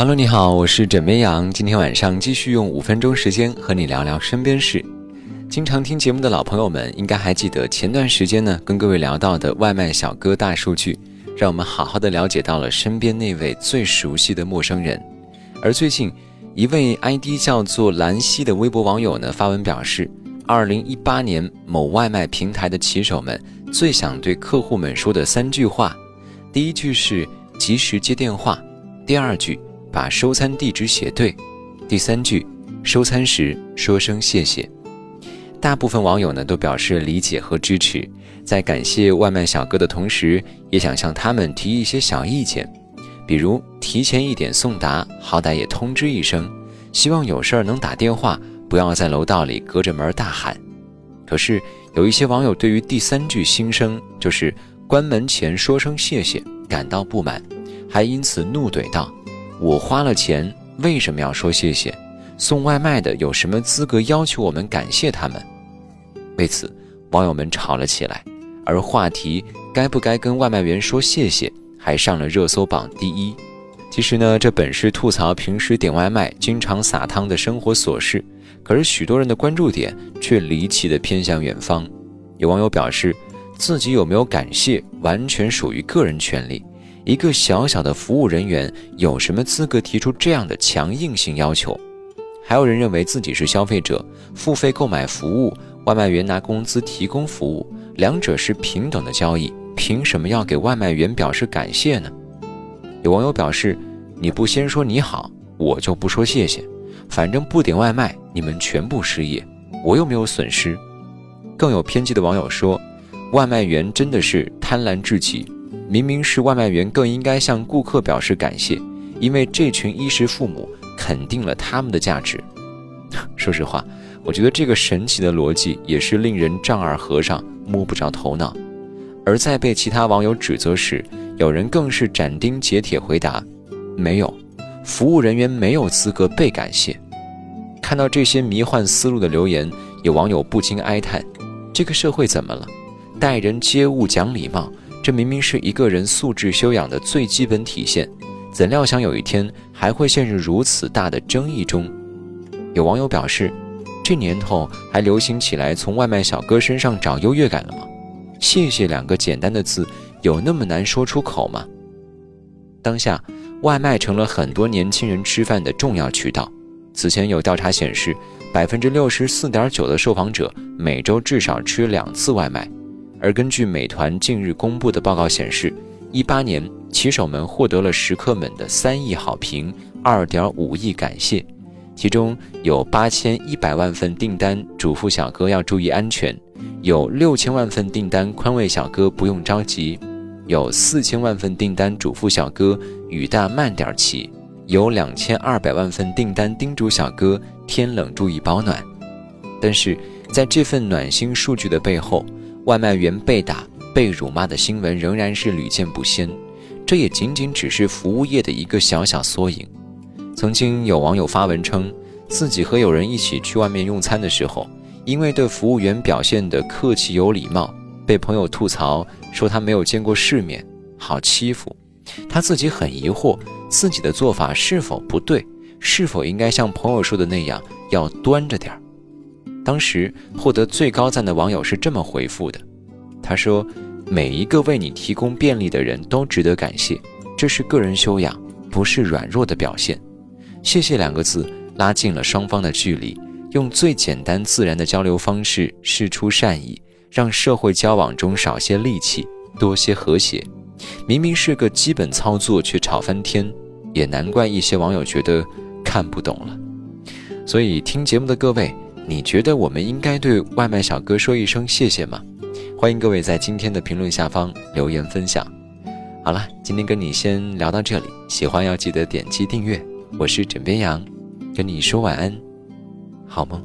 Hello，你好，我是枕边羊。今天晚上继续用五分钟时间和你聊聊身边事。经常听节目的老朋友们应该还记得前段时间呢，跟各位聊到的外卖小哥大数据，让我们好好的了解到了身边那位最熟悉的陌生人。而最近，一位 ID 叫做兰溪的微博网友呢发文表示，二零一八年某外卖平台的骑手们最想对客户们说的三句话，第一句是及时接电话，第二句。把收餐地址写对，第三句，收餐时说声谢谢。大部分网友呢都表示理解和支持，在感谢外卖小哥的同时，也想向他们提一些小意见，比如提前一点送达，好歹也通知一声，希望有事儿能打电话，不要在楼道里隔着门大喊。可是有一些网友对于第三句心声，就是关门前说声谢谢，感到不满，还因此怒怼道。我花了钱，为什么要说谢谢？送外卖的有什么资格要求我们感谢他们？为此，网友们吵了起来，而话题该不该跟外卖员说谢谢，还上了热搜榜第一。其实呢，这本是吐槽平时点外卖经常撒汤的生活琐事，可是许多人的关注点却离奇的偏向远方。有网友表示，自己有没有感谢，完全属于个人权利。一个小小的服务人员有什么资格提出这样的强硬性要求？还有人认为自己是消费者，付费购买服务，外卖员拿工资提供服务，两者是平等的交易，凭什么要给外卖员表示感谢呢？有网友表示：“你不先说你好，我就不说谢谢。反正不点外卖，你们全部失业，我又没有损失。”更有偏激的网友说：“外卖员真的是贪婪至极。”明明是外卖员更应该向顾客表示感谢，因为这群衣食父母肯定了他们的价值。说实话，我觉得这个神奇的逻辑也是令人丈二和尚摸不着头脑。而在被其他网友指责时，有人更是斩钉截铁回答：“没有，服务人员没有资格被感谢。”看到这些迷幻思路的留言，有网友不禁哀叹：“这个社会怎么了？待人接物讲礼貌。”这明明是一个人素质修养的最基本体现，怎料想有一天还会陷入如此大的争议中？有网友表示，这年头还流行起来从外卖小哥身上找优越感了吗？谢谢两个简单的字，有那么难说出口吗？当下，外卖成了很多年轻人吃饭的重要渠道。此前有调查显示，百分之六十四点九的受访者每周至少吃两次外卖。而根据美团近日公布的报告显示，一八年骑手们获得了食客们的三亿好评、二点五亿感谢，其中有八千一百万份订单嘱咐小哥要注意安全，有六千万份订单宽慰小哥不用着急，有四千万份订单嘱咐小哥雨大慢点骑，有两千二百万份订单叮嘱小哥天冷注意保暖。但是在这份暖心数据的背后，外卖员被打、被辱骂的新闻仍然是屡见不鲜，这也仅仅只是服务业的一个小小缩影。曾经有网友发文称，自己和友人一起去外面用餐的时候，因为对服务员表现的客气有礼貌，被朋友吐槽说他没有见过世面，好欺负。他自己很疑惑，自己的做法是否不对，是否应该像朋友说的那样，要端着点儿。当时获得最高赞的网友是这么回复的：“他说，每一个为你提供便利的人都值得感谢，这是个人修养，不是软弱的表现。谢谢两个字拉近了双方的距离，用最简单自然的交流方式释出善意，让社会交往中少些戾气，多些和谐。明明是个基本操作，却吵翻天，也难怪一些网友觉得看不懂了。所以听节目的各位。”你觉得我们应该对外卖小哥说一声谢谢吗？欢迎各位在今天的评论下方留言分享。好了，今天跟你先聊到这里，喜欢要记得点击订阅。我是枕边羊，跟你说晚安，好梦。